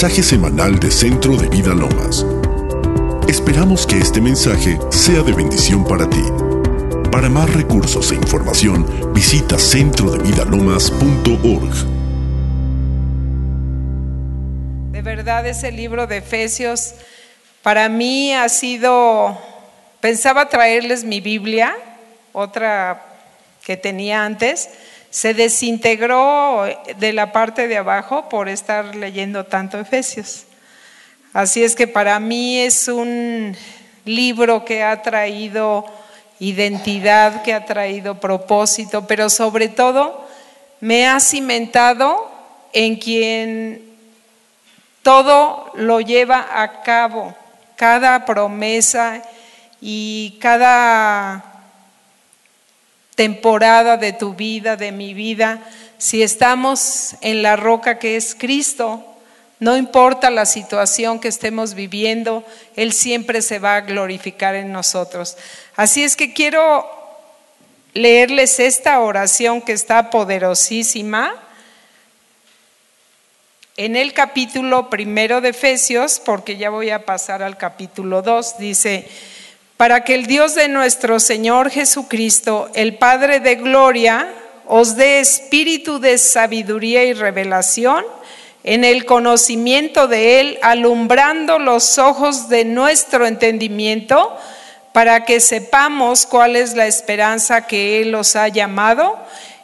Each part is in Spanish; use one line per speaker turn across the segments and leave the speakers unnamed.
mensaje semanal de Centro de Vida Lomas. Esperamos que este mensaje sea de bendición para ti. Para más recursos e información, visita centrodevidalomas.org.
De verdad ese libro de Efesios para mí ha sido, pensaba traerles mi Biblia, otra que tenía antes, se desintegró de la parte de abajo por estar leyendo tanto Efesios. Así es que para mí es un libro que ha traído identidad, que ha traído propósito, pero sobre todo me ha cimentado en quien todo lo lleva a cabo, cada promesa y cada temporada de tu vida, de mi vida, si estamos en la roca que es Cristo, no importa la situación que estemos viviendo, Él siempre se va a glorificar en nosotros. Así es que quiero leerles esta oración que está poderosísima en el capítulo primero de Efesios, porque ya voy a pasar al capítulo 2, dice, para que el Dios de nuestro Señor Jesucristo, el Padre de Gloria, os dé espíritu de sabiduría y revelación en el conocimiento de Él, alumbrando los ojos de nuestro entendimiento, para que sepamos cuál es la esperanza que Él os ha llamado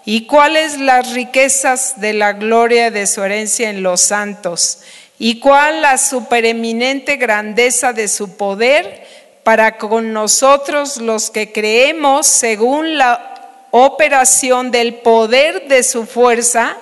y cuáles las riquezas de la gloria de su herencia en los santos, y cuál la supereminente grandeza de su poder para con nosotros los que creemos según la operación del poder de su fuerza,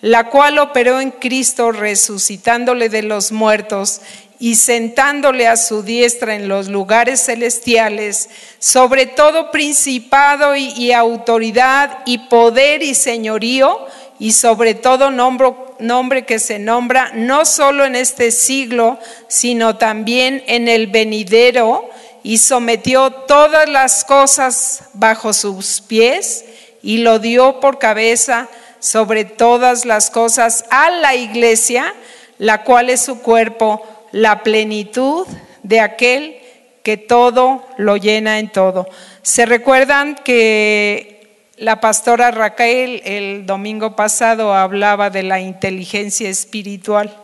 la cual operó en Cristo resucitándole de los muertos y sentándole a su diestra en los lugares celestiales, sobre todo principado y, autoridad y poder y señorío, y sobre todo nombre, que se nombra no solo en este siglo, sino también en el venidero, y sometió todas las cosas bajo sus pies y lo dio por cabeza sobre todas las cosas a la iglesia, la cual es su cuerpo, la plenitud de aquel que todo lo llena en todo. ¿Se recuerdan que la pastora Raquel el domingo pasado hablaba de la inteligencia espiritual?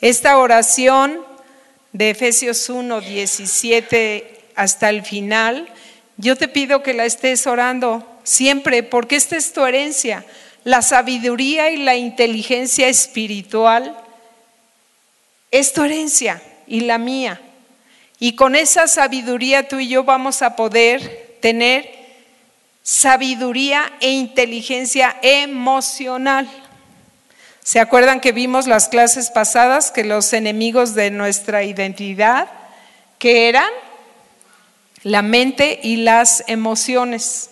Esta oración de Efesios 1, 17 hasta el final, yo te pido que la estés orando siempre, porque esta es tu herencia, la sabiduría y la inteligencia espiritual es tu herencia y la mía. Y con esa sabiduría tú y yo vamos a poder tener sabiduría e inteligencia emocional. ¿Se acuerdan que vimos las clases pasadas que los enemigos de nuestra identidad, que eran la mente y las emociones?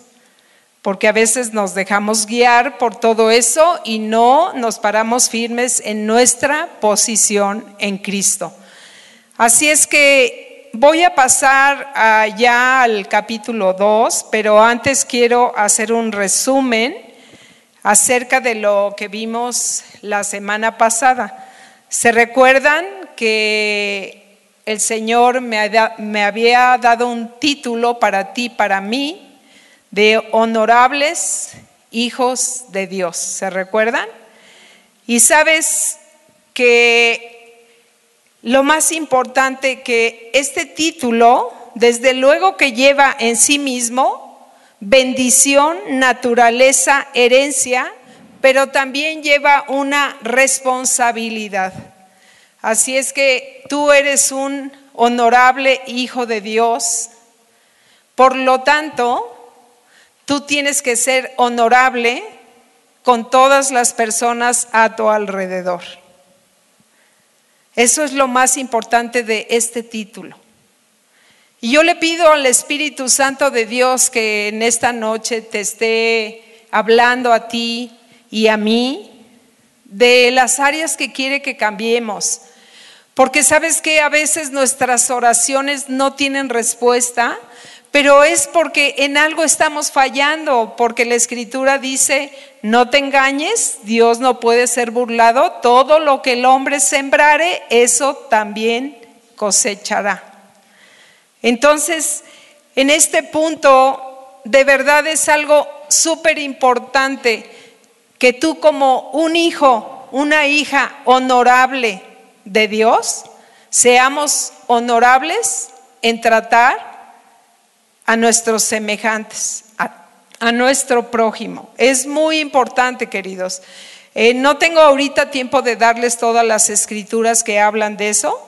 Porque a veces nos dejamos guiar por todo eso y no nos paramos firmes en nuestra posición en Cristo. Así es que voy a pasar ya al capítulo 2, pero antes quiero hacer un resumen acerca de lo que vimos la semana pasada. ¿Se recuerdan que el Señor me, había dado un título para ti, para mí, de honorables hijos de Dios? ¿Se recuerdan? Y sabes que lo más importante que este título, desde luego que lleva en sí mismo bendición, naturaleza, herencia, pero también lleva una responsabilidad. Así es que tú eres un honorable hijo de Dios, por lo tanto, tú tienes que ser honorable con todas las personas a tu alrededor. Eso es lo más importante de este título. Y yo le pido al Espíritu Santo de Dios que en esta noche te esté hablando a ti y a mí de las áreas que quiere que cambiemos. Porque sabes que a veces nuestras oraciones no tienen respuesta, pero es porque en algo estamos fallando, porque la escritura dice, no te engañes, Dios no puede ser burlado, todo lo que el hombre sembrare, eso también cosechará. Entonces, en este punto, de verdad es algo súper importante que tú como un hijo, una hija honorable de Dios, seamos honorables en tratar a nuestros semejantes, a, nuestro prójimo. Es muy importante, queridos. Eh, no tengo ahorita tiempo de darles todas las escrituras que hablan de eso,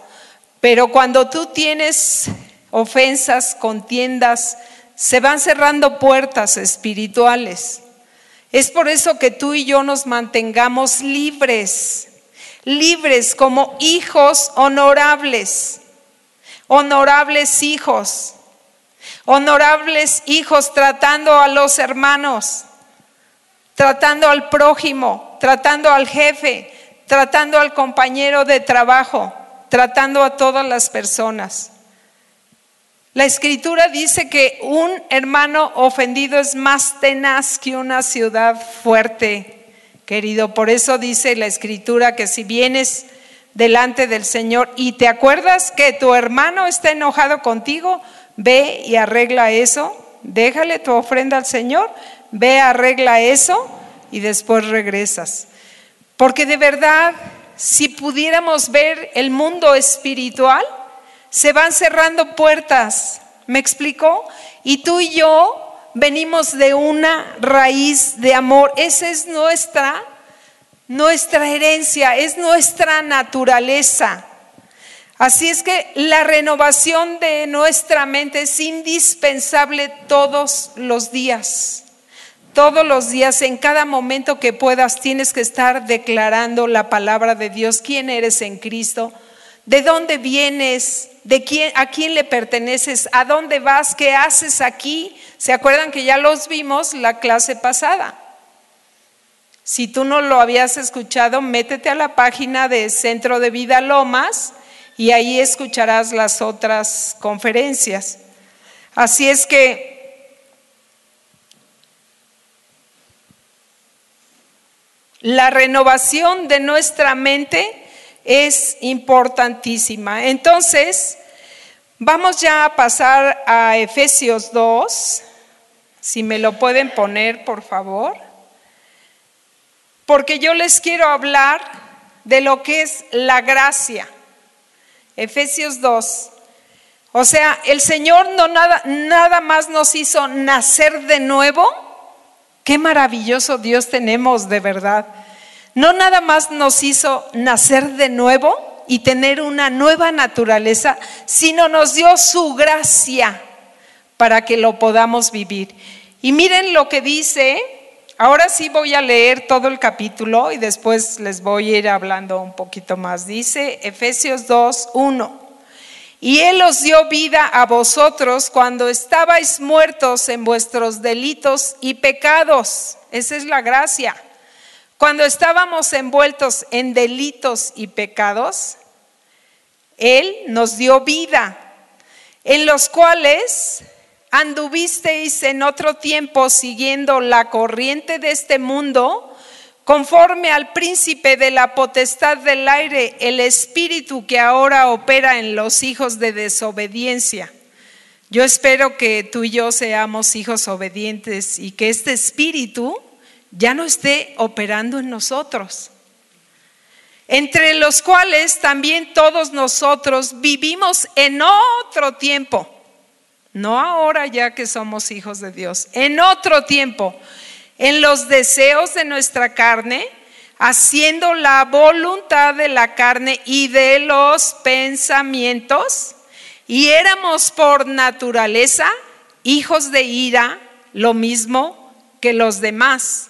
pero cuando tú tienes ofensas, contiendas, se van cerrando puertas espirituales. Es por eso que tú y yo nos mantengamos libres, libres como hijos honorables, honorables hijos honorables hijos tratando a los hermanos, tratando al prójimo, tratando al jefe, tratando al compañero de trabajo, tratando a todas las personas. La escritura dice que un hermano ofendido es más tenaz que una ciudad fuerte, querido. Por eso dice la escritura que si vienes delante del Señor y te acuerdas que tu hermano está enojado contigo, ve y arregla eso, déjale tu ofrenda al Señor, ve, arregla eso y después regresas. Porque de verdad, si pudiéramos ver el mundo espiritual, se van cerrando puertas, ¿me explico? Y tú y yo venimos de una raíz de amor, esa es nuestra nuestra herencia, es nuestra naturaleza. Así es que la renovación de nuestra mente es indispensable todos los días. Todos los días, en cada momento que puedas, tienes que estar declarando la palabra de Dios, quién eres en Cristo, de dónde vienes, de quién, a quién le perteneces, a dónde vas, qué haces aquí. ¿Se acuerdan que ya los vimos la clase pasada? Si tú no lo habías escuchado, métete a la página de Centro de Vida Lomas y ahí escucharás las otras conferencias. Así es que la renovación de nuestra mente es importantísima. Entonces, vamos ya a pasar a Efesios 2, si me lo pueden poner, por favor, porque yo les quiero hablar de lo que es la gracia. Efesios 2. O sea, el Señor no nada, nada más nos hizo nacer de nuevo. Qué maravilloso Dios tenemos de verdad. No nada más nos hizo nacer de nuevo y tener una nueva naturaleza, sino nos dio su gracia para que lo podamos vivir. Y miren lo que dice, ahora sí voy a leer todo el capítulo y después les voy a ir hablando un poquito más. Dice Efesios 2, 1. Y Él os dio vida a vosotros cuando estabais muertos en vuestros delitos y pecados. Esa es la gracia. Cuando estábamos envueltos en delitos y pecados, Él nos dio vida, en los cuales anduvisteis en otro tiempo siguiendo la corriente de este mundo, conforme al príncipe de la potestad del aire, el espíritu que ahora opera en los hijos de desobediencia. Yo espero que tú y yo seamos hijos obedientes y que este espíritu ya no esté operando en nosotros. Entre los cuales también todos nosotros vivimos en otro tiempo, no ahora ya que somos hijos de Dios, en otro tiempo en los deseos de nuestra carne, haciendo la voluntad de la carne y de los pensamientos, y éramos por naturaleza hijos de ira, lo mismo que los demás.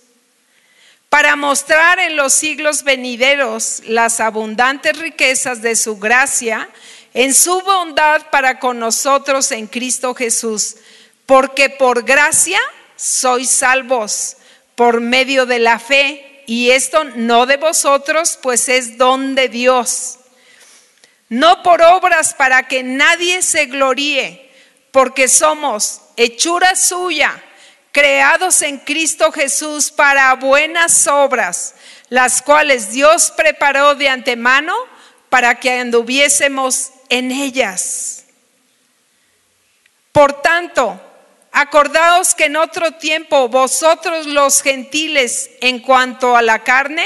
para mostrar en los siglos venideros las abundantes riquezas de su gracia en su bondad para con nosotros en Cristo Jesús, porque por gracia sois salvos por medio de la fe, y esto no de vosotros, pues es don de Dios. No por obras para que nadie se gloríe, porque somos hechura suya, creados en Cristo Jesús para buenas obras, las cuales Dios preparó de antemano para que anduviésemos en ellas. Por tanto, acordaos que en otro tiempo vosotros los gentiles en cuanto a la carne,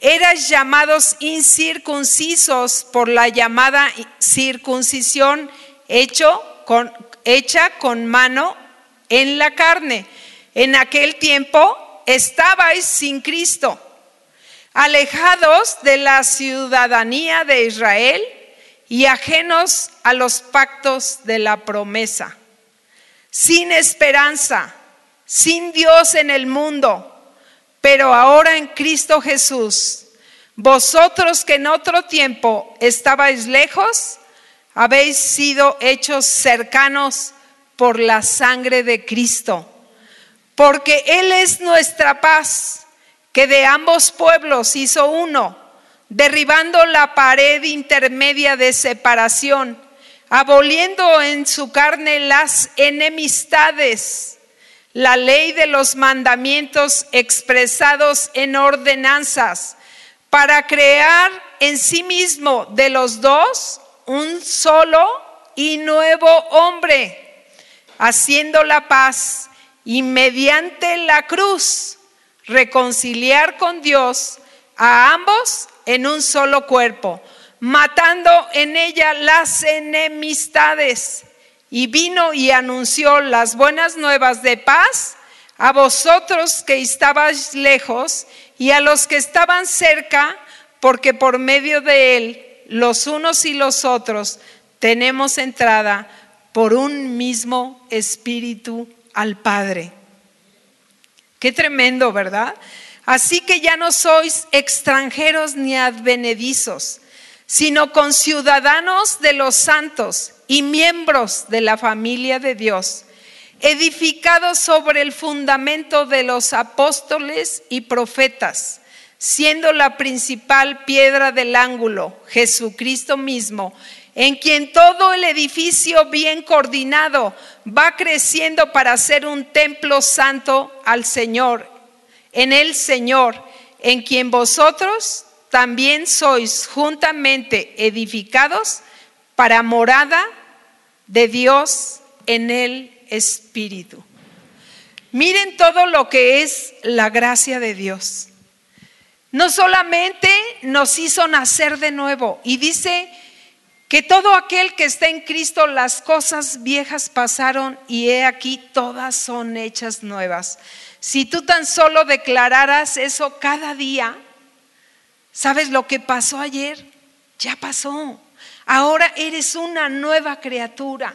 eras llamados incircuncisos por la llamada circuncisión hecha con mano en la carne. En aquel tiempo estabais sin Cristo, alejados de la ciudadanía de Israel y ajenos a los pactos de la promesa, sin esperanza, sin Dios en el mundo pero ahora en Cristo Jesús, vosotros que en otro tiempo estabais lejos, habéis sido hechos cercanos por la sangre de Cristo. Porque Él es nuestra paz, que de ambos pueblos hizo uno, derribando la pared intermedia de separación, aboliendo en su carne las enemistades la ley de los mandamientos expresados en ordenanzas, para crear en sí mismo de los dos un solo y nuevo hombre, haciendo la paz y mediante la cruz reconciliar con Dios a ambos en un solo cuerpo, matando en ella las enemistades. Y vino y anunció las buenas nuevas de paz a vosotros que estabais lejos y a los que estaban cerca, porque por medio de él los unos y los otros tenemos entrada por un mismo espíritu al Padre. Qué tremendo, ¿verdad? Así que ya no sois extranjeros ni advenedizos, sino conciudadanos de los santos y miembros de la familia de Dios, edificados sobre el fundamento de los apóstoles y profetas, siendo la principal piedra del ángulo Jesucristo mismo, en quien todo el edificio bien coordinado va creciendo para ser un templo santo al Señor, en el Señor, en quien vosotros también sois juntamente edificados para morada de Dios en el Espíritu. Miren todo lo que es la gracia de Dios. No solamente nos hizo nacer de nuevo y dice que todo aquel que está en Cristo, las cosas viejas pasaron y he aquí todas son hechas nuevas. Si tú tan solo declararas eso cada día, ¿sabes lo que pasó ayer? Ya pasó. Ahora eres una nueva criatura.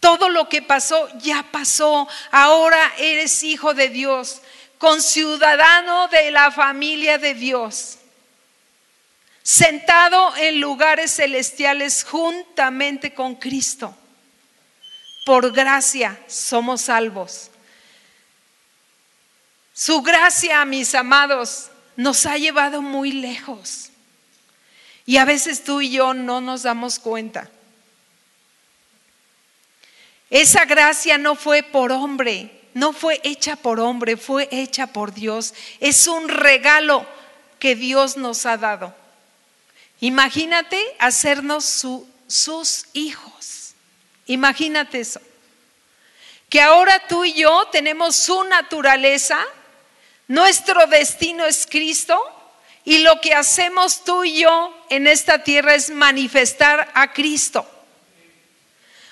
Todo lo que pasó ya pasó. Ahora eres hijo de Dios, conciudadano de la familia de Dios, sentado en lugares celestiales juntamente con Cristo. Por gracia somos salvos. Su gracia, mis amados, nos ha llevado muy lejos. Y a veces tú y yo no nos damos cuenta. Esa gracia no fue por hombre, no fue hecha por hombre, fue hecha por Dios. Es un regalo que Dios nos ha dado. Imagínate hacernos sus hijos. Imagínate eso. Que ahora tú y yo tenemos su naturaleza, nuestro destino es Cristo y lo que hacemos tú y yo en esta tierra es manifestar a Cristo.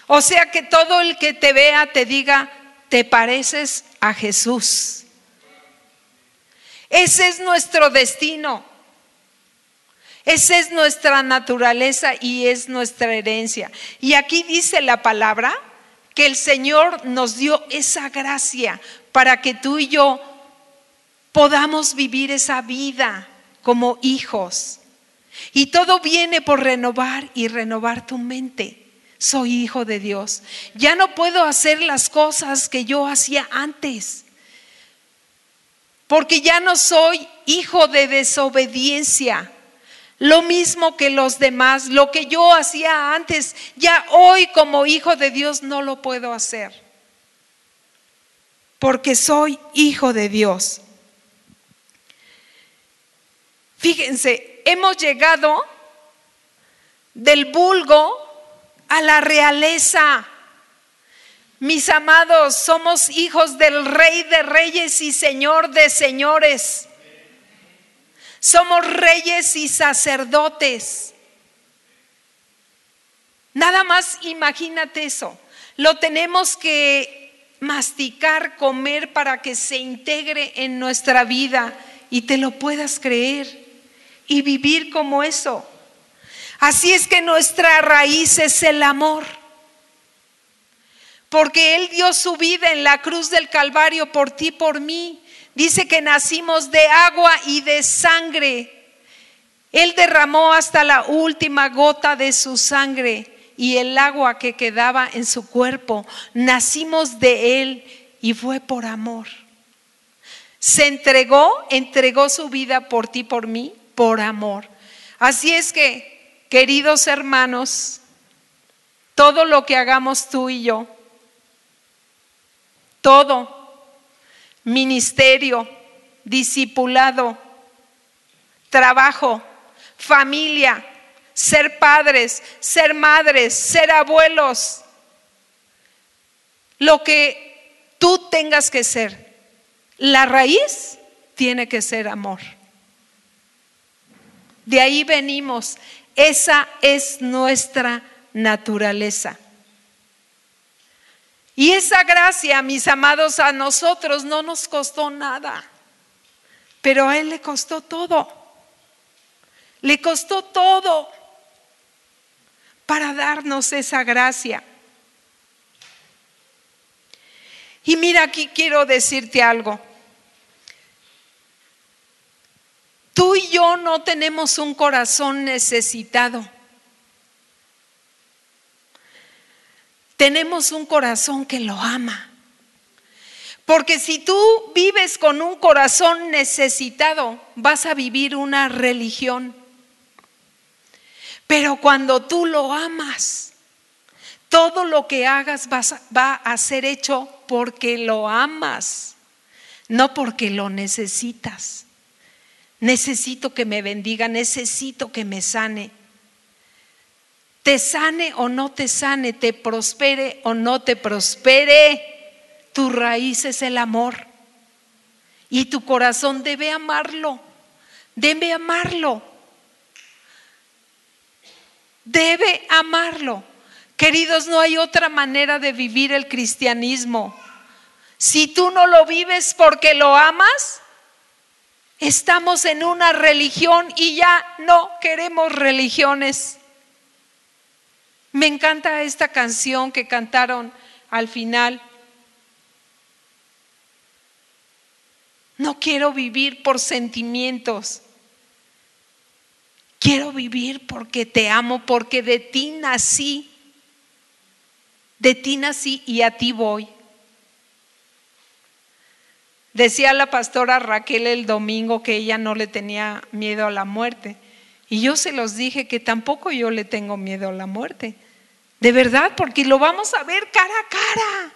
O sea que todo el que te vea te diga, te pareces a Jesús. Ese es nuestro destino. Esa es nuestra naturaleza y es nuestra herencia. Y aquí dice la palabra que el Señor nos dio esa gracia para que tú y yo podamos vivir esa vida como hijos. Y todo viene por renovar y renovar tu mente. Soy hijo de Dios. Ya no puedo hacer las cosas que yo hacía antes. Porque ya no soy hijo de desobediencia. Lo mismo que los demás, lo que yo hacía antes, ya hoy como hijo de Dios no lo puedo hacer. Porque soy hijo de Dios. Fíjense, hemos llegado del vulgo a la realeza. Mis amados, somos hijos del Rey de Reyes y Señor de Señores. Somos reyes y sacerdotes. Nada más imagínate eso. Lo tenemos que masticar, comer para que se integre en nuestra vida y te lo puedas creer y vivir como eso. Así es que nuestra raíz es el amor. Porque Él dio su vida en la cruz del Calvario por ti, por mí. Dice que nacimos de agua y de sangre. Él derramó hasta la última gota de su sangre y el agua que quedaba en su cuerpo. Nacimos de Él y fue por amor. Se entregó, entregó su vida por ti, por mí, por amor. Así es que, queridos hermanos, todo lo que hagamos tú y yo, todo, ministerio, discipulado, trabajo, familia, ser padres, ser madres, ser abuelos, lo que tú tengas que ser. La raíz tiene que ser amor. De ahí venimos. Esa es nuestra naturaleza. Y esa gracia, mis amados, a nosotros no nos costó nada, pero a Él le costó todo. Le costó todo para darnos esa gracia. Y mira, aquí quiero decirte algo. Tú y yo no tenemos un corazón necesitado. tenemos un corazón que lo ama. Porque si tú vives con un corazón necesitado, vas a vivir una religión. Pero cuando tú lo amas, todo lo que hagas va a ser hecho porque lo amas, no porque lo necesitas. Necesito que me bendiga, necesito que me sane te sane o no te sane, te prospere o no te prospere, tu raíz es el amor. Y tu corazón debe amarlo, debe amarlo. Debe amarlo. Queridos, no hay otra manera de vivir el cristianismo. Si tú no lo vives porque lo amas, estamos en una religión y ya no queremos religiones. Me encanta esta canción que cantaron al final. No quiero vivir por sentimientos. Quiero vivir porque te amo, porque de ti nací. De ti nací y a ti voy. Decía la pastora Raquel el domingo que ella no le tenía miedo a la muerte. Y yo se los dije que tampoco yo le tengo miedo a la muerte. De verdad, porque lo vamos a ver cara a cara.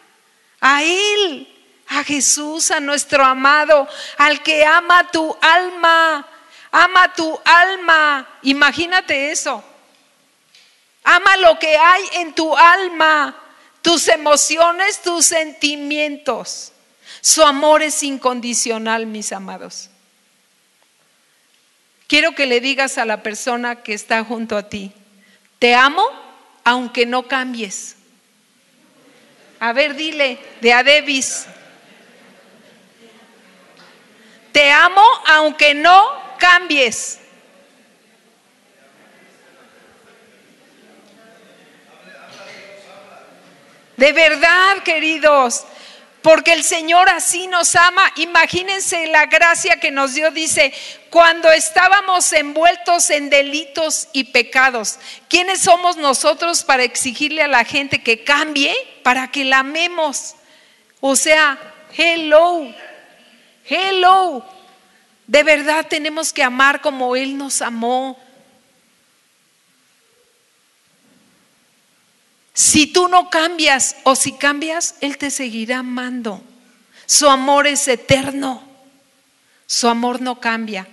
A Él, a Jesús, a nuestro amado, al que ama tu alma. Ama tu alma. Imagínate eso. Ama lo que hay en tu alma, tus emociones, tus sentimientos. Su amor es incondicional, mis amados. Quiero que le digas a la persona que está junto a ti, te amo aunque no cambies. A ver, dile, de Adebis, te amo aunque no cambies. De verdad, queridos, porque el Señor así nos ama. Imagínense la gracia que nos dio. Dice, cuando estábamos envueltos en delitos y pecados, ¿quiénes somos nosotros para exigirle a la gente que cambie para que la amemos? O sea, hello, hello. De verdad tenemos que amar como Él nos amó. Si tú no cambias o si cambias, Él te seguirá amando. Su amor es eterno. Su amor no cambia.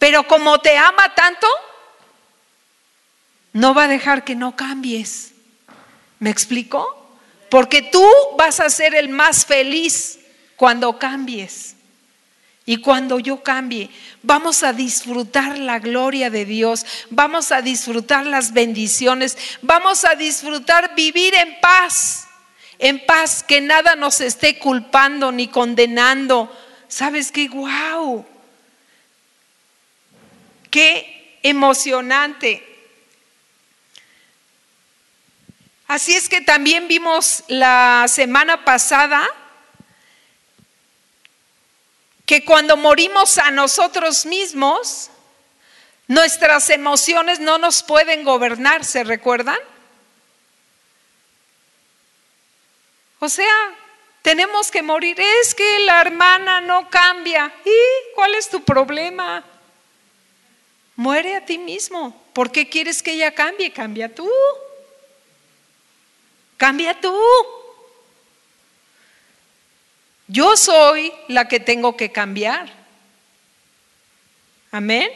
Pero como te ama tanto, no va a dejar que no cambies. ¿Me explico? Porque tú vas a ser el más feliz cuando cambies. Y cuando yo cambie, vamos a disfrutar la gloria de Dios, vamos a disfrutar las bendiciones, vamos a disfrutar vivir en paz, en paz, que nada nos esté culpando ni condenando. ¿Sabes qué? ¡Wow! ¡Qué emocionante! Así es que también vimos la semana pasada que cuando morimos a nosotros mismos, nuestras emociones no nos pueden gobernar, ¿se recuerdan? O sea, tenemos que morir. Es que la hermana no cambia. ¿Y cuál es tu problema? Muere a ti mismo. ¿Por qué quieres que ella cambie? Cambia tú. Cambia tú. Yo soy la que tengo que cambiar. Amén.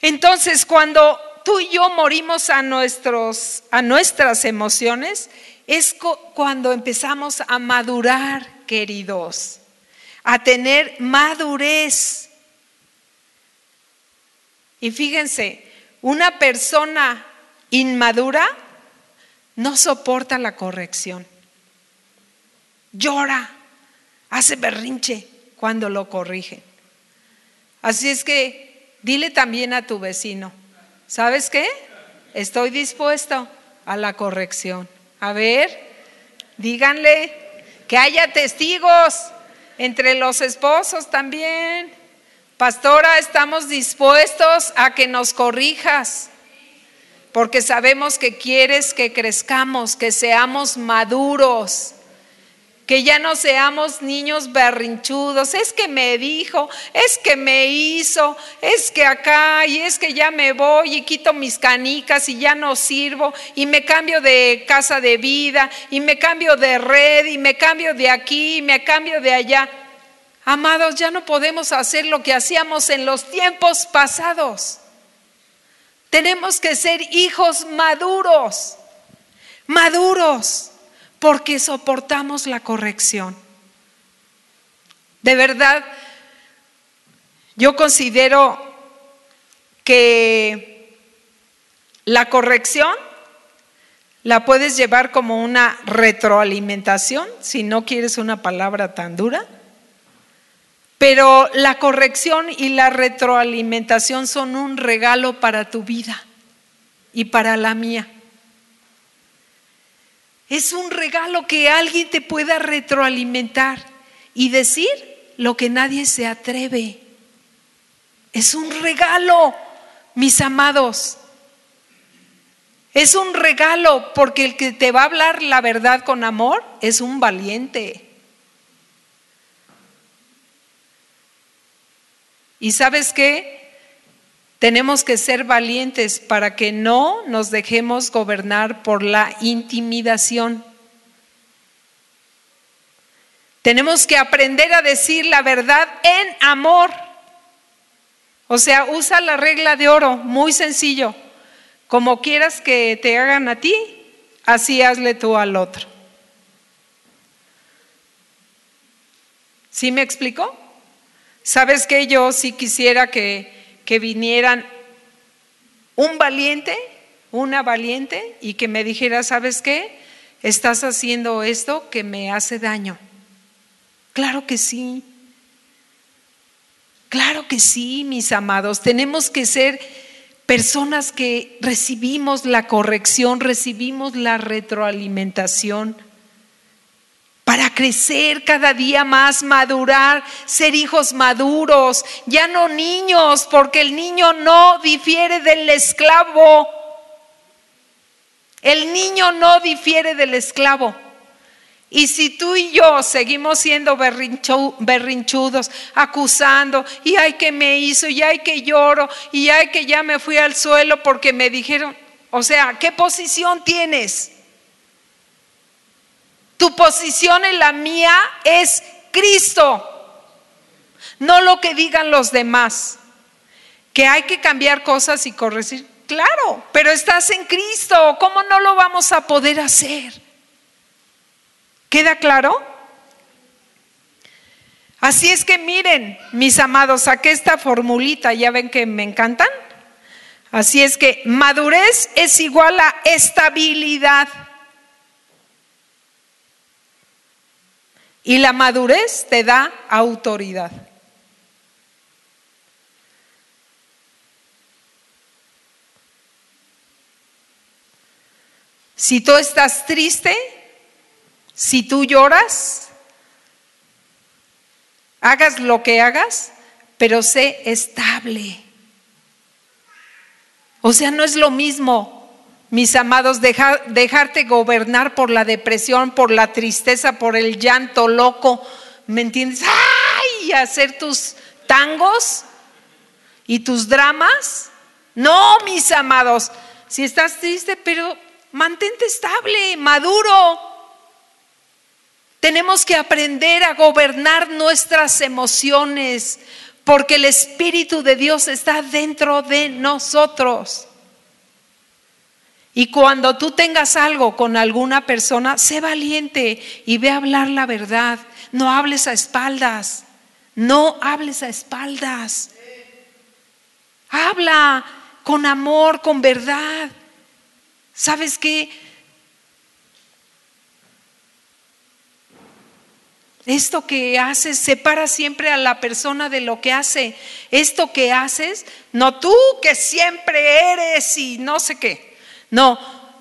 Entonces, cuando tú y yo morimos a, nuestros, a nuestras emociones, es cuando empezamos a madurar, queridos, a tener madurez. Y fíjense, una persona inmadura no soporta la corrección llora, hace berrinche cuando lo corrige. Así es que dile también a tu vecino, ¿sabes qué? Estoy dispuesto a la corrección. A ver, díganle que haya testigos entre los esposos también. Pastora, estamos dispuestos a que nos corrijas, porque sabemos que quieres que crezcamos, que seamos maduros que ya no seamos niños berrinchudos, es que me dijo, es que me hizo, es que acá y es que ya me voy y quito mis canicas y ya no sirvo y me cambio de casa de vida y me cambio de red y me cambio de aquí y me cambio de allá. Amados, ya no podemos hacer lo que hacíamos en los tiempos pasados. Tenemos que ser hijos maduros, maduros porque soportamos la corrección. De verdad, yo considero que la corrección la puedes llevar como una retroalimentación, si no quieres una palabra tan dura, pero la corrección y la retroalimentación son un regalo para tu vida y para la mía. Es un regalo que alguien te pueda retroalimentar y decir lo que nadie se atreve. Es un regalo, mis amados. Es un regalo porque el que te va a hablar la verdad con amor es un valiente. ¿Y sabes qué? Tenemos que ser valientes para que no nos dejemos gobernar por la intimidación. Tenemos que aprender a decir la verdad en amor. O sea, usa la regla de oro, muy sencillo. Como quieras que te hagan a ti, así hazle tú al otro. ¿Sí me explico? ¿Sabes que yo sí quisiera que que vinieran un valiente, una valiente, y que me dijera, ¿sabes qué? Estás haciendo esto que me hace daño. Claro que sí. Claro que sí, mis amados. Tenemos que ser personas que recibimos la corrección, recibimos la retroalimentación para crecer cada día más, madurar, ser hijos maduros, ya no niños, porque el niño no difiere del esclavo. El niño no difiere del esclavo. Y si tú y yo seguimos siendo berrinchudos, acusando, y ay que me hizo, y ay que lloro, y ay que ya me fui al suelo porque me dijeron, o sea, ¿qué posición tienes? Tu posición en la mía es Cristo, no lo que digan los demás. Que hay que cambiar cosas y corregir, claro, pero estás en Cristo, ¿cómo no lo vamos a poder hacer? ¿Queda claro? Así es que miren, mis amados, saqué esta formulita, ya ven que me encantan. Así es que madurez es igual a estabilidad. Y la madurez te da autoridad. Si tú estás triste, si tú lloras, hagas lo que hagas, pero sé estable. O sea, no es lo mismo, mis amados, dejarte gobernar por la depresión, por la tristeza, por el llanto loco, ¿me entiendes? ¡Ay! Hacer tus tangos y tus dramas. No, mis amados, si estás triste, pero mantente estable, maduro. Tenemos que aprender a gobernar nuestras emociones porque el Espíritu de Dios está dentro de nosotros. Y cuando tú tengas algo con alguna persona, sé valiente y ve a hablar la verdad. No hables a espaldas. No hables a espaldas. Habla con amor, con verdad. ¿Sabes qué? Esto que haces separa siempre a la persona de lo que hace. Esto que haces, no tú que siempre eres y no sé qué. No,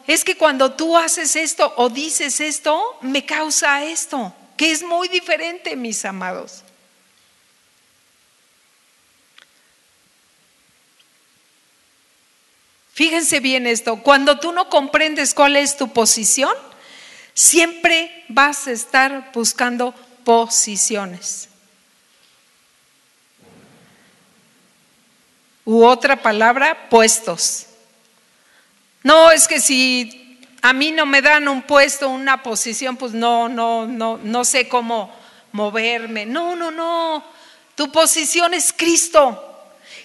es que cuando tú haces esto o dices esto, me causa esto, que es muy diferente, mis amados. Fíjense bien esto, cuando tú no comprendes cuál es tu posición, siempre vas a estar buscando posiciones. U otra palabra, puestos. No, es que si a mí no me dan un puesto, una posición, pues no, no, no, no sé cómo moverme. No, no, no. Tu posición es Cristo.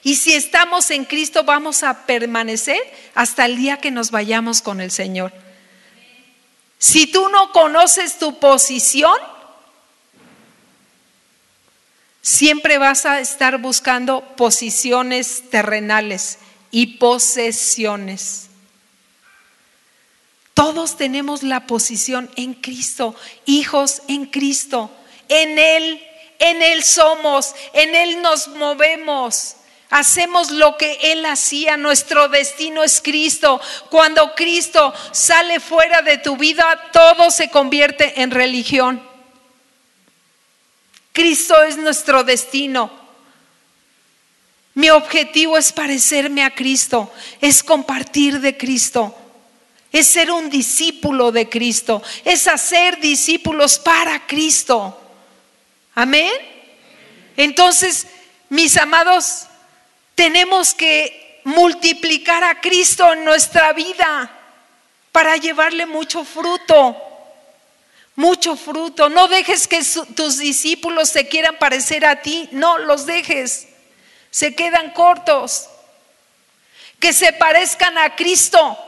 Y si estamos en Cristo, vamos a permanecer hasta el día que nos vayamos con el Señor. Si tú no conoces tu posición, Siempre vas a estar buscando posiciones terrenales y posesiones. Todos tenemos la posición en Cristo, hijos en Cristo. En Él, en Él somos, en Él nos movemos. Hacemos lo que Él hacía, nuestro destino es Cristo. Cuando Cristo sale fuera de tu vida, todo se convierte en religión. Cristo es nuestro destino. Mi objetivo es parecerme a Cristo, es compartir de Cristo, es ser un discípulo de Cristo, es hacer discípulos para Cristo. Amén. Entonces, mis amados, tenemos que multiplicar a Cristo en nuestra vida para llevarle mucho fruto mucho fruto. No dejes que tus discípulos se quieran parecer a ti. No los dejes. Se quedan cortos. Que se parezcan a Cristo.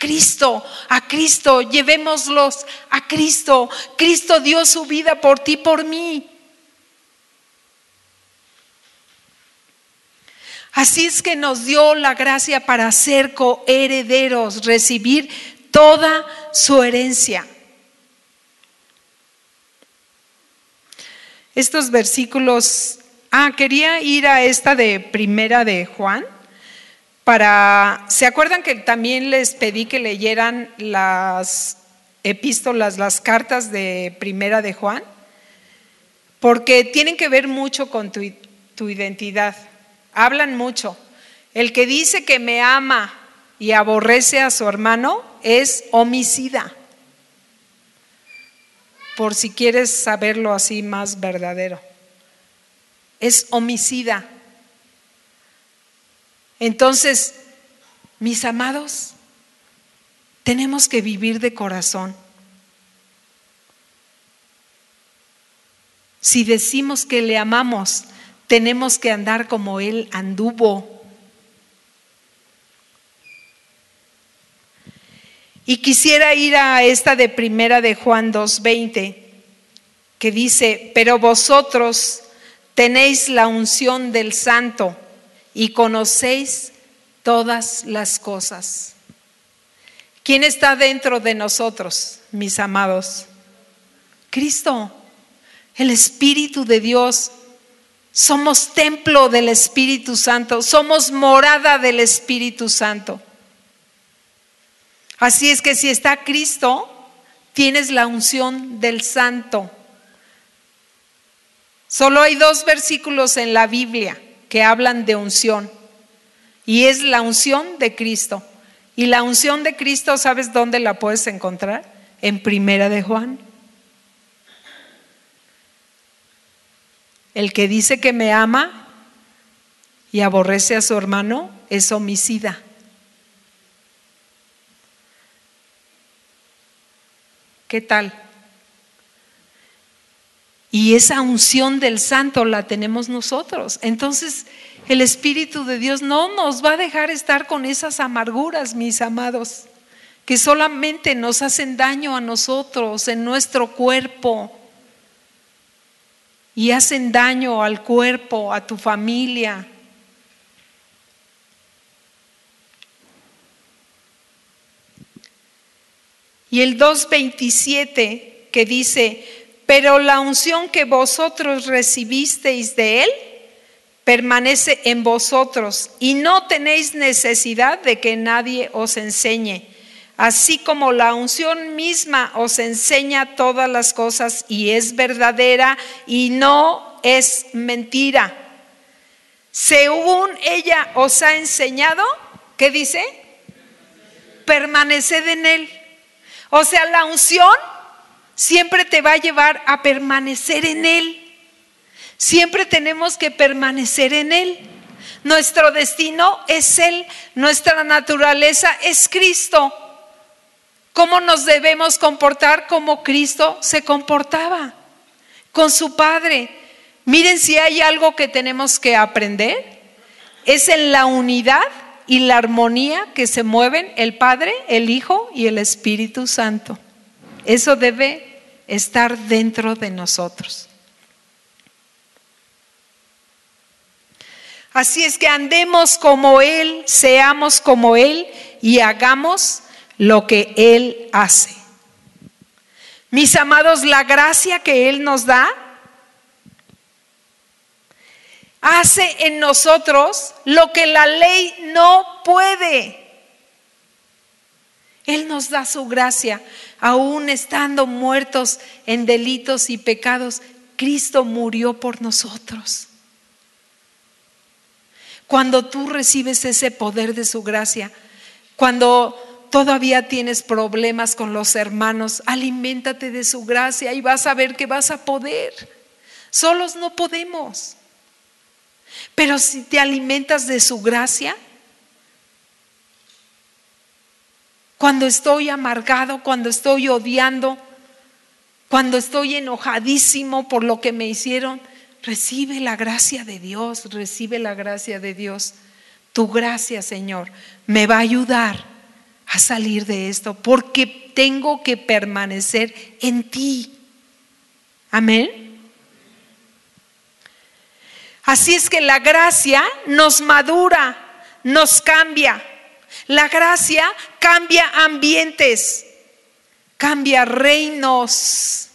Cristo, a Cristo, llevémoslos a Cristo. Cristo dio su vida por ti, por mí. Así es que nos dio la gracia para ser coherederos, recibir toda su herencia. Estos versículos Ah, quería ir a esta de primera de Juan para, ¿se acuerdan que también les pedí que leyeran las epístolas, las cartas de primera de Juan? Porque tienen que ver mucho con tu, tu identidad, hablan mucho. El que dice que me ama y aborrece a su hermano es homicida, por si quieres saberlo así más verdadero es homicida. Entonces, mis amados, tenemos que vivir de corazón. Si decimos que le amamos, tenemos que andar como Él anduvo. Y quisiera ir a esta de primera de Juan 2.20, que dice, pero vosotros tenéis la unción del santo y conocéis todas las cosas. ¿Quién está dentro de nosotros, mis amados? Cristo, el Espíritu de Dios. Somos templo del Espíritu Santo, somos morada del Espíritu Santo. Así es que si está Cristo, tienes la unción del Santo. Solo hay dos versículos en la Biblia que hablan de unción y es la unción de Cristo. Y la unción de Cristo, ¿sabes dónde la puedes encontrar? En Primera de Juan. El que dice que me ama y aborrece a su hermano es homicida. ¿Qué tal? Y esa unción del santo la tenemos nosotros. Entonces, el Espíritu de Dios no nos va a dejar estar con esas amarguras, mis amados, que solamente nos hacen daño a nosotros, en nuestro cuerpo, y hacen daño al cuerpo, a tu familia. Y el 2.27 que dice, pero la unción que vosotros recibisteis de Él permanece en vosotros y no tenéis necesidad de que nadie os enseñe. Así como la unción misma os enseña todas las cosas y es verdadera y no es mentira. Según ella os ha enseñado, ¿qué dice? Permaneced en Él. O sea, la unción siempre te va a llevar a permanecer en Él. Siempre tenemos que permanecer en Él. Nuestro destino es Él, nuestra naturaleza es Cristo. ¿Cómo nos debemos comportar como Cristo se comportaba con su Padre? Miren si hay algo que tenemos que aprender. Es en la unidad y la armonía que se mueven el Padre, el Hijo y el Espíritu Santo. Eso debe estar dentro de nosotros. Así es que andemos como Él, seamos como Él y hagamos lo que Él hace. Mis amados, la gracia que Él nos da hace en nosotros lo que la ley no puede. Él nos da su gracia, aún estando muertos en delitos y pecados. Cristo murió por nosotros. Cuando tú recibes ese poder de su gracia, cuando todavía tienes problemas con los hermanos, aliméntate de su gracia y vas a ver que vas a poder. Solos no podemos. Pero si te alimentas de su gracia, cuando estoy amargado, cuando estoy odiando, cuando estoy enojadísimo por lo que me hicieron, recibe la gracia de Dios, recibe la gracia de Dios. Tu gracia, Señor, me va a ayudar a salir de esto porque tengo que permanecer en ti. Amén. Así es que la gracia nos madura, nos cambia, la gracia cambia ambientes, cambia reinos.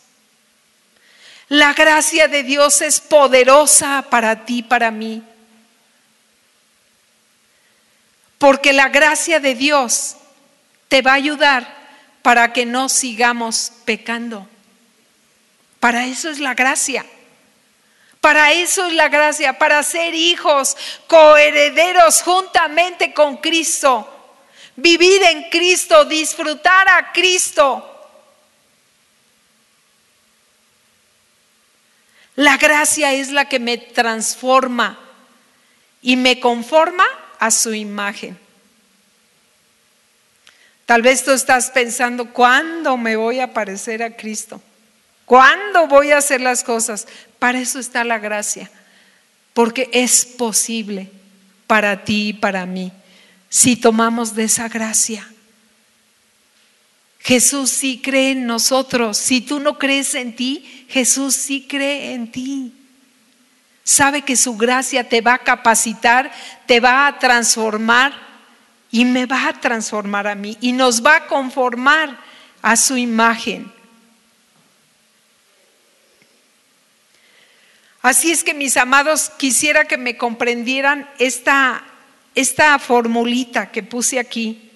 La gracia de Dios es poderosa para ti, para mí. Porque la gracia de Dios te va a ayudar para que no sigamos pecando. Para eso es la gracia. Para eso es la gracia, para ser hijos, coherederos juntamente con Cristo. Vivir en Cristo, disfrutar a Cristo. La gracia es la que me transforma y me conforma a su imagen. Tal vez tú estás pensando, ¿cuándo me voy a parecer a Cristo? ¿Cuándo voy a hacer las cosas? Para eso está la gracia, porque es posible para ti y para mí si tomamos de esa gracia. Jesús sí cree en nosotros. Si tú no crees en ti, Jesús sí cree en ti. Sabe que su gracia te va a capacitar, te va a transformar y me va a transformar a mí y nos va a conformar a su imagen. Así es que mis amados, quisiera que me comprendieran esta, esta formulita que puse aquí.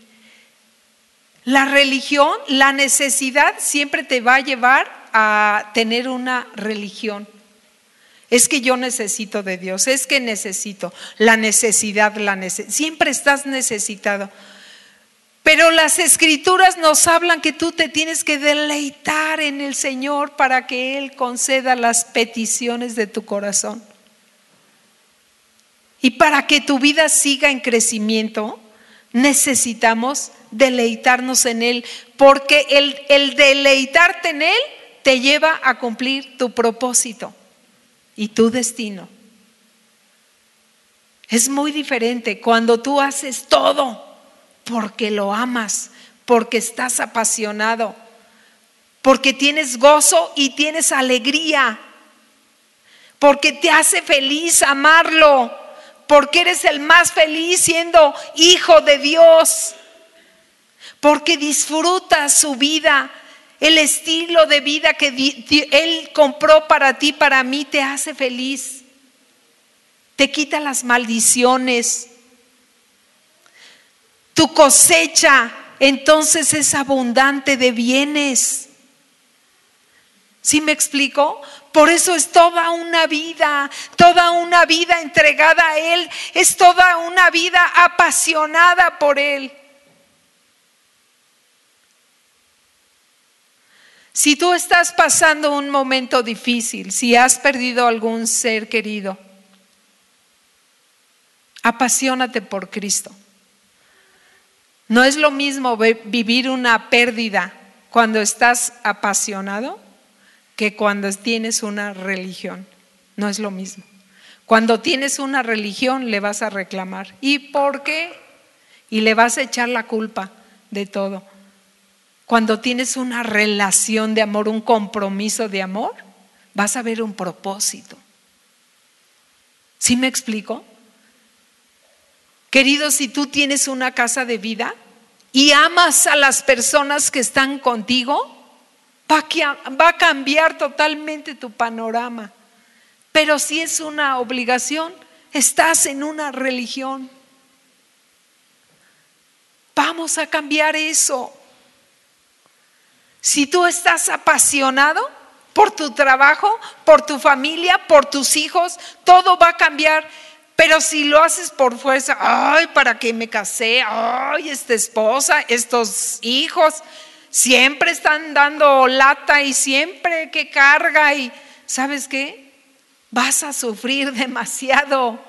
La religión, la necesidad siempre te va a llevar a tener una religión. Es que yo necesito de Dios, es que necesito la necesidad, la siempre estás necesitado. Pero las escrituras nos hablan que tú te tienes que deleitar en el Señor para que Él conceda las peticiones de tu corazón. Y para que tu vida siga en crecimiento, necesitamos deleitarnos en Él, porque el, el deleitarte en Él te lleva a cumplir tu propósito y tu destino. Es muy diferente cuando tú haces todo porque lo amas, porque estás apasionado, porque tienes gozo y tienes alegría, porque te hace feliz amarlo, porque eres el más feliz siendo hijo de Dios, porque disfrutas su vida, el estilo de vida que Él compró para ti, para mí, te hace feliz. Te quita las maldiciones. Tu cosecha entonces es abundante de bienes. ¿Sí me explico? Por eso es toda una vida, toda una vida entregada a Él, es toda una vida apasionada por Él. Si tú estás pasando un momento difícil, si has perdido algún ser querido, apasionate por Cristo. No es lo mismo vivir una pérdida cuando estás apasionado que cuando tienes una religión. No es lo mismo. Cuando tienes una religión le vas a reclamar. ¿Y por qué? Y le vas a echar la culpa de todo. Cuando tienes una relación de amor, un compromiso de amor, vas a ver un propósito. ¿Sí me explico? Querido, si tú tienes una casa de vida y amas a las personas que están contigo, va a cambiar totalmente tu panorama. Pero si es una obligación, estás en una religión. Vamos a cambiar eso. Si tú estás apasionado por tu trabajo, por tu familia, por tus hijos, todo va a cambiar. Pero si lo haces por fuerza, ay, ¿para qué me casé? Ay, esta esposa, estos hijos, siempre están dando lata y siempre que carga y, ¿sabes qué? Vas a sufrir demasiado.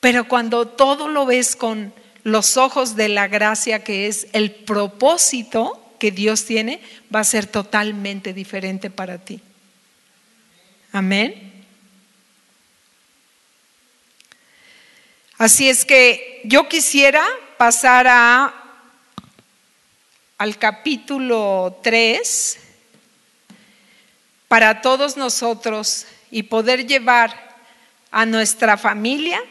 Pero cuando todo lo ves con los ojos de la gracia que es el propósito, que Dios tiene va a ser totalmente diferente para ti. Amén. Así es que yo quisiera pasar a, al capítulo 3 para todos nosotros y poder llevar a nuestra familia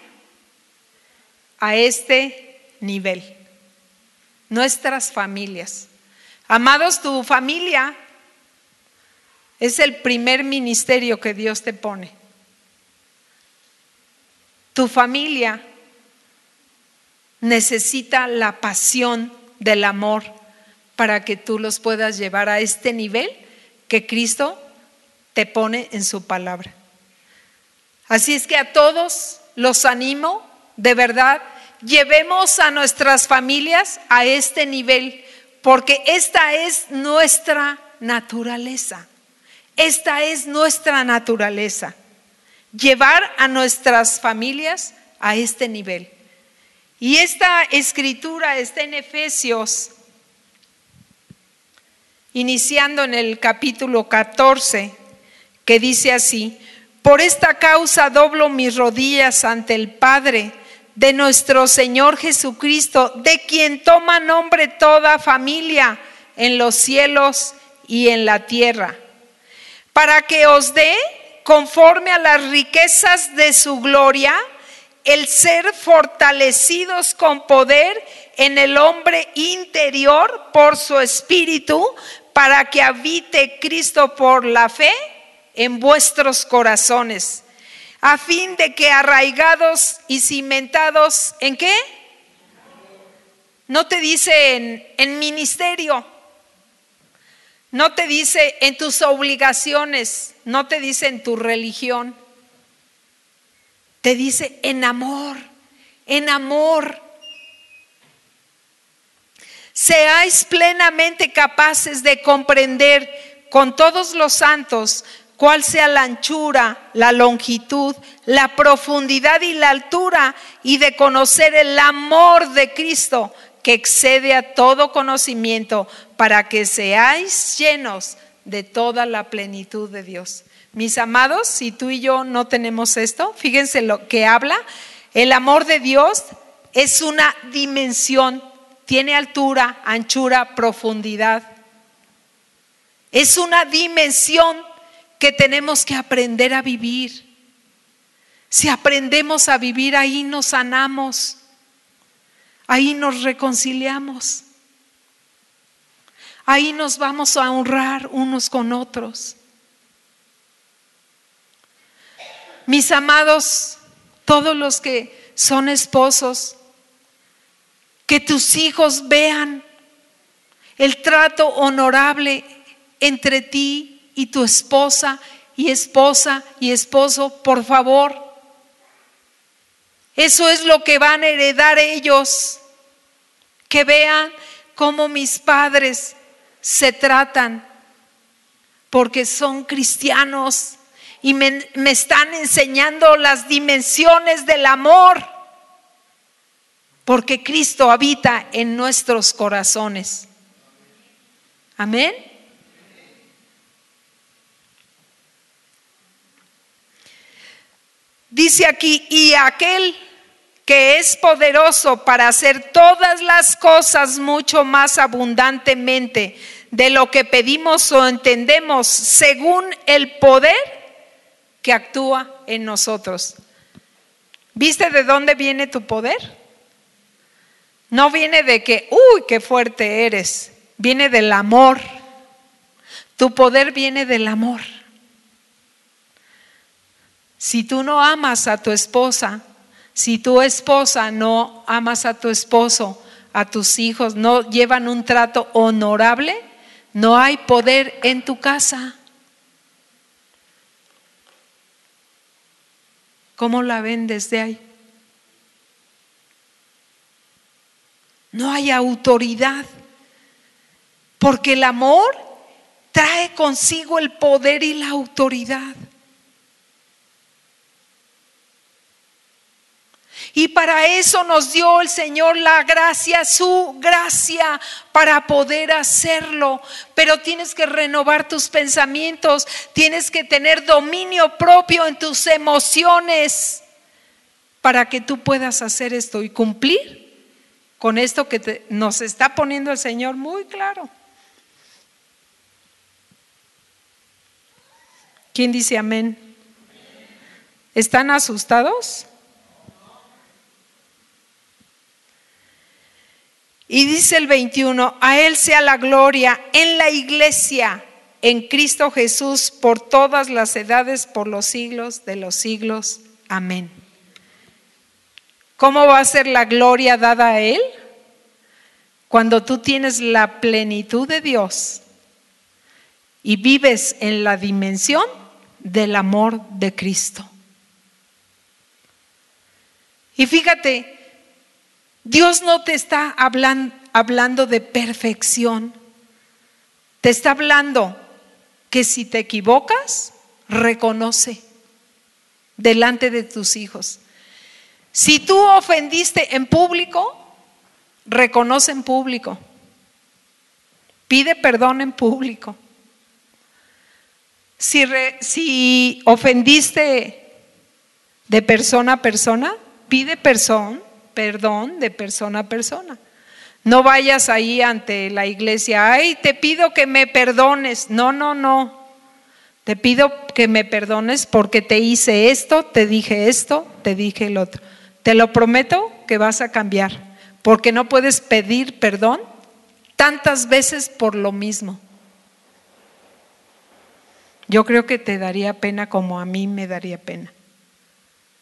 a este nivel, nuestras familias. Amados, tu familia Es el primer ministerio que Dios te pone. Tu familia necesita la pasión del amor para que tú los puedas llevar a este nivel que Cristo te pone en su palabra. Así es que a todos los animo, de verdad, llevemos a nuestras familias a este nivel, porque esta es nuestra naturaleza. Esta es nuestra naturaleza. Llevar a nuestras familias a este nivel. Y esta escritura está en Efesios, iniciando en el capítulo 14, que dice así, por esta causa doblo mis rodillas ante el Padre de nuestro Señor Jesucristo, de quien toma nombre toda familia en los cielos y en la tierra, para que os dé, conforme a las riquezas de su gloria, el ser fortalecidos con poder en el hombre interior por su espíritu, para que habite Cristo por la fe en vuestros corazones a fin de que arraigados y cimentados en qué? No te dice en, en, ministerio, no te dice en tus obligaciones, no te dice en tu religión, te dice en amor, en amor. Seáis plenamente capaces de comprender con todos los santos cuál sea la anchura, la longitud, la profundidad y la altura, y de conocer el amor de Cristo que excede a todo conocimiento, para que seáis llenos de toda la plenitud de Dios. Mis amados, si tú y yo no tenemos esto, fíjense lo que habla, el amor de Dios es una dimensión, tiene altura, anchura, profundidad. Es una dimensión que tenemos que aprender a vivir. Si aprendemos a vivir, ahí nos sanamos, ahí nos reconciliamos, ahí nos vamos a honrar unos con otros. Mis amados, todos los que son esposos, que tus hijos vean el trato honorable entre ti y tu esposa y esposa y esposo, por favor. Eso es lo que van a heredar ellos. Que vean cómo mis padres se tratan, porque son cristianos y me, están enseñando las dimensiones del amor, porque Cristo habita en nuestros corazones. Amén. Dice aquí, y aquel que es poderoso para hacer todas las cosas mucho más abundantemente de lo que pedimos o entendemos, según el poder que actúa en nosotros. ¿Viste de dónde viene tu poder? No viene de que, uy, qué fuerte eres, viene del amor. Tu poder viene del amor. Si tú no amas a tu esposa, si tu esposa no amas a tu esposo, a tus hijos, no llevan un trato honorable, no hay poder en tu casa. ¿Cómo la ven desde ahí? No hay autoridad, porque el amor trae consigo el poder y la autoridad. Y para eso nos dio el Señor la gracia, su gracia, para poder hacerlo. Pero tienes que renovar tus pensamientos, tienes que tener dominio propio en tus emociones para que tú puedas hacer esto y cumplir con esto que nos está poniendo el Señor muy claro. ¿Quién dice amén? ¿Están asustados? Y dice el 21, a Él sea la gloria en la iglesia en Cristo Jesús por todas las edades, por los siglos de los siglos. Amén. ¿Cómo va a ser la gloria dada a Él? Cuando tú tienes la plenitud de Dios y vives en la dimensión del amor de Cristo. Y fíjate, Dios no te está hablando, de perfección, te está hablando que si te equivocas, reconoce delante de tus hijos. Si tú ofendiste en público, reconoce en público. Pide perdón en público. Si, ofendiste de persona a persona, pide perdón, perdón de persona a persona. No vayas ahí ante la iglesia, ay, te pido que me perdones. No, no, no. Te pido que me perdones porque te hice esto, te dije esto, te dije el otro. Te lo prometo que vas a cambiar, porque no puedes pedir perdón tantas veces por lo mismo. Yo creo que te daría pena como a mí me daría pena.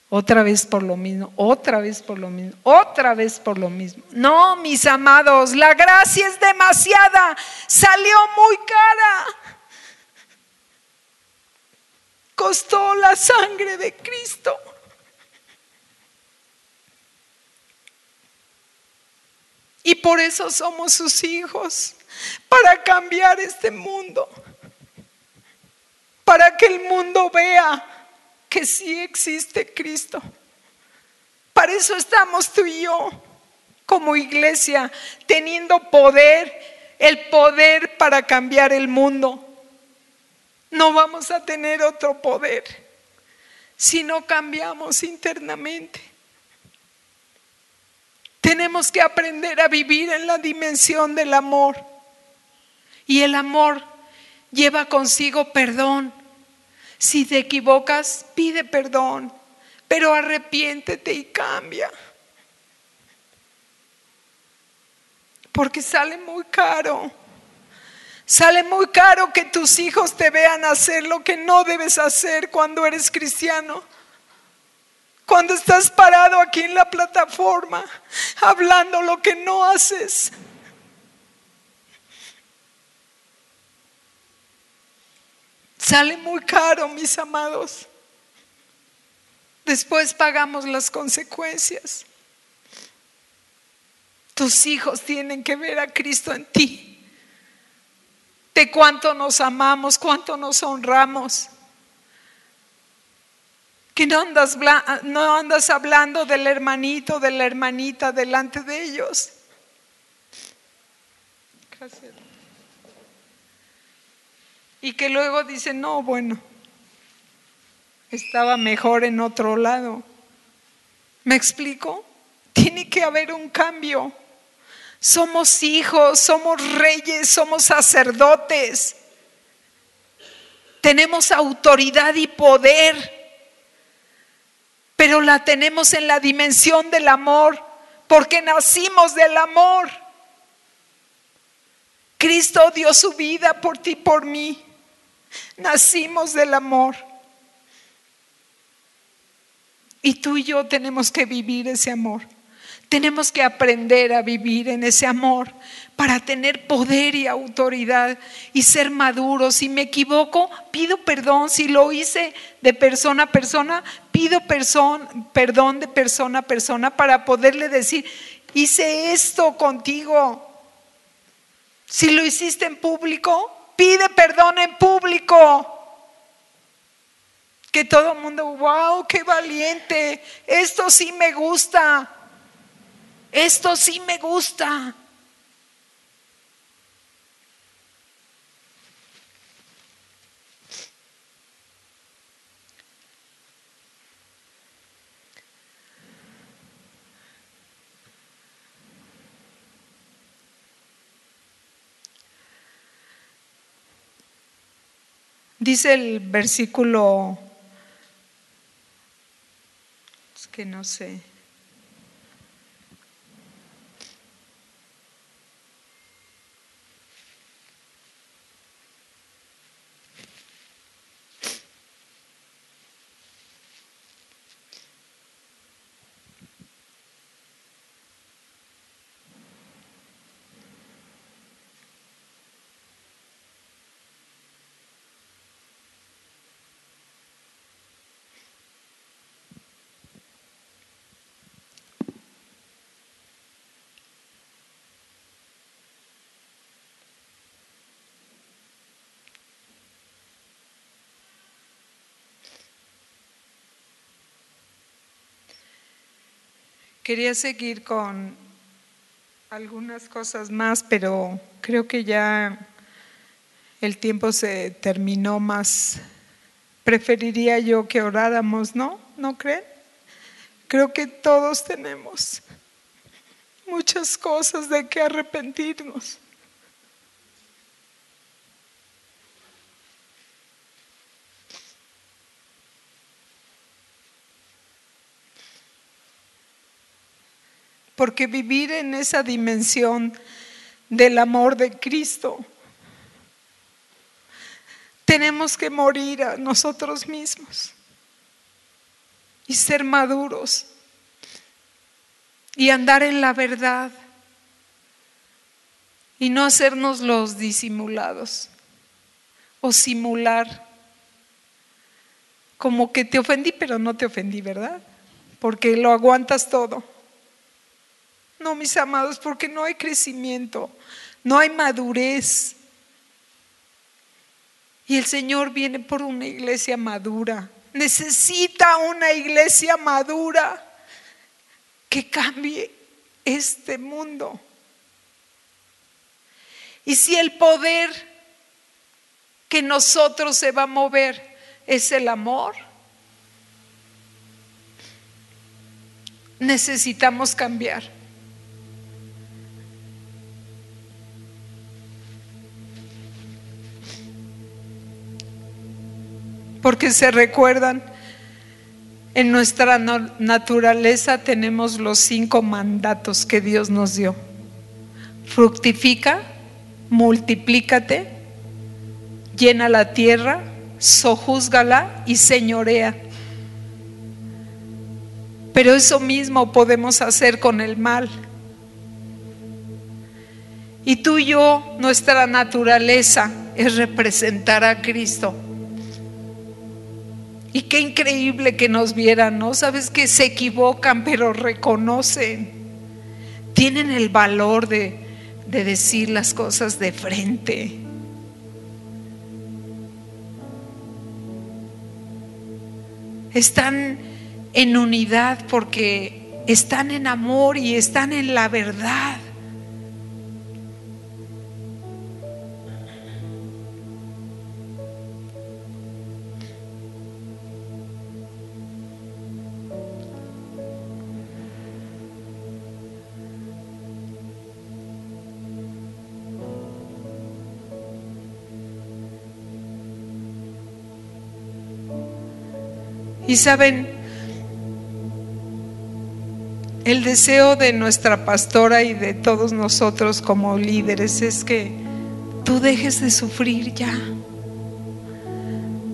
Otra vez por lo mismo, otra vez por lo mismo, otra vez por lo mismo. No, mis amados, la gracia es demasiada, salió muy cara. Costó la sangre de Cristo. Y por eso somos sus hijos, para cambiar este mundo, para que el mundo vea que sí existe Cristo. Para eso estamos tú y yo como iglesia, teniendo poder, el poder para cambiar el mundo. No vamos a tener otro poder si no cambiamos internamente. Tenemos que aprender a vivir en la dimensión del amor. Y el amor lleva consigo perdón si te equivocas, pide perdón, pero arrepiéntete y cambia. Porque sale muy caro. Sale muy caro que tus hijos te vean hacer lo que no debes hacer cuando eres cristiano. Cuando estás parado aquí en la plataforma hablando lo que no haces. Sale muy caro, mis amados. Después pagamos las consecuencias. Tus hijos tienen que ver a Cristo en ti. De cuánto nos amamos, cuánto nos honramos. Que no andas, no andas hablando del hermanito, de la hermanita delante de ellos. Y que luego dice, no, bueno, estaba mejor en otro lado. ¿Me explico? Tiene que haber un cambio. Somos hijos, somos reyes, somos sacerdotes. Tenemos autoridad y poder, pero la tenemos en la dimensión del amor, porque nacimos del amor. Cristo dio su vida por ti, por mí. Nacimos del amor. Y tú y yo tenemos que vivir ese amor. Tenemos que aprender a vivir en ese amor para tener poder y autoridad y ser maduros. Si me equivoco, pido perdón. Si lo hice de persona a persona, pido perdón de persona a persona para poderle decir, hice esto contigo. Si lo hiciste en público, pide perdón en público. Que todo el mundo, wow, qué valiente. Esto sí me gusta. Esto sí me gusta. Dice el versículo, es que no sé. Quería seguir con algunas cosas más, pero creo que ya el tiempo se terminó más. Preferiría yo que oráramos, ¿no? ¿No creen? Creo que todos tenemos muchas cosas de que arrepentirnos. Porque vivir en esa dimensión del amor de Cristo, tenemos que morir a nosotros mismos y ser maduros y andar en la verdad y no hacernos los disimulados o simular como que te ofendí pero no te ofendí, ¿verdad? Porque lo aguantas todo. No, mis amados, porque no hay crecimiento, no hay madurez. Y el Señor viene por una iglesia madura. Necesita una iglesia madura que cambie este mundo. Y si el poder que nosotros se va a mover es el amor, necesitamos cambiar. Porque se recuerdan, en nuestra naturaleza tenemos los cinco mandatos que Dios nos dio. Fructifica, multiplícate, llena la tierra, sojúzgala y señorea. Pero eso mismo podemos hacer con el mal. Y tú y yo, nuestra naturaleza es representar a Cristo. Y qué increíble que nos vieran, ¿no? Sabes que se equivocan, pero reconocen. Tienen el valor de, de decir las cosas de frente. Están en unidad porque están en amor y están en la verdad. Y saben, el deseo de nuestra pastora y de todos nosotros como líderes es que tú dejes de sufrir ya.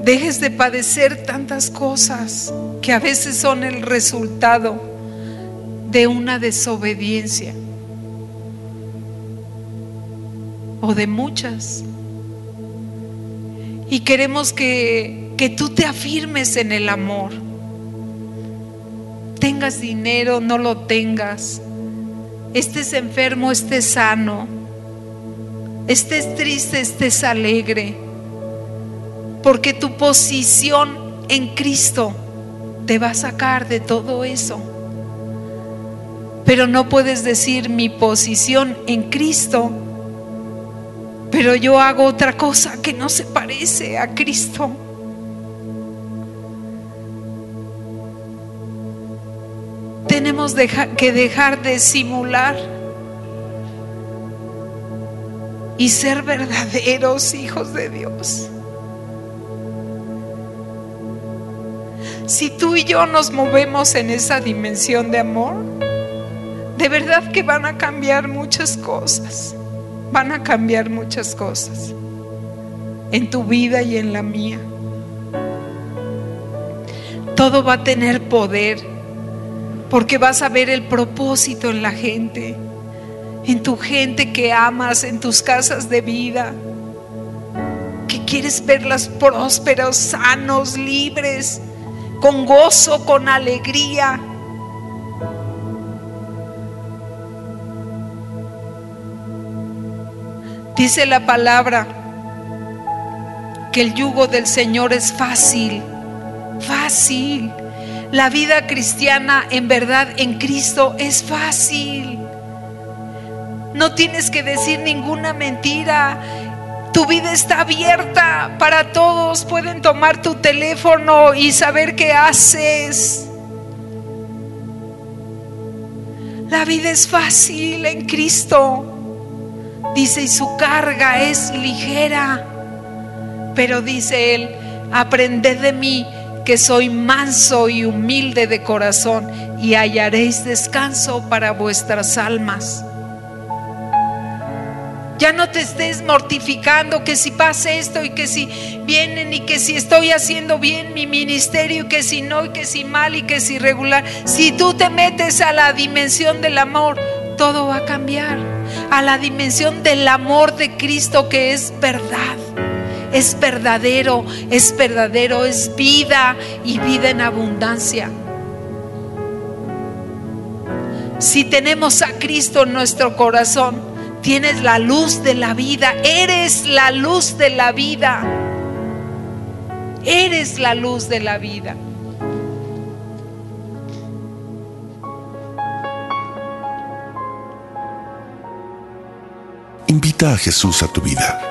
Dejes de padecer tantas cosas que a veces son el resultado de una desobediencia o de muchas. Y queremos que que tú te afirmes en el amor. Tengas dinero, no lo tengas. Estés enfermo, estés sano. Estés triste, estés alegre. Porque tu posición en Cristo te va a sacar de todo eso. Pero no puedes decir mi posición en Cristo, pero yo hago otra cosa que no se parece a Cristo. Tenemos que dejar de simular y ser verdaderos hijos de Dios. Si tú y yo nos movemos en esa dimensión de amor, de verdad que van a cambiar muchas cosas. Van a cambiar muchas cosas en tu vida y en la mía. Todo va a tener poder porque vas a ver el propósito en la gente, en tu gente que amas, en tus casas de vida, que quieres verlas prósperos, sanos, libres, con gozo, con alegría. Dice la palabra que el yugo del Señor es fácil, fácil La vida cristiana en verdad en Cristo es fácil. No tienes que decir ninguna mentira. Tu vida está abierta para todos. Pueden tomar tu teléfono y saber qué haces. La vida es fácil en Cristo. Dice, y su carga es ligera. Pero dice él, aprended de mí que soy manso y humilde de corazón y hallaréis descanso para vuestras almas. Ya no te estés mortificando que si pasa esto y que si vienen y que si estoy haciendo bien mi ministerio y que si no y que si mal y que si regular. Si tú te metes a la dimensión del amor, todo va a cambiar. A la dimensión del amor de Cristo que es verdad. Es verdadero, es verdadero, es vida y vida en abundancia. Si tenemos a Cristo en nuestro corazón, Tienes la luz de la vida. Eres la luz de la vida. Eres la luz de la vida.
Invita a Jesús a tu vida.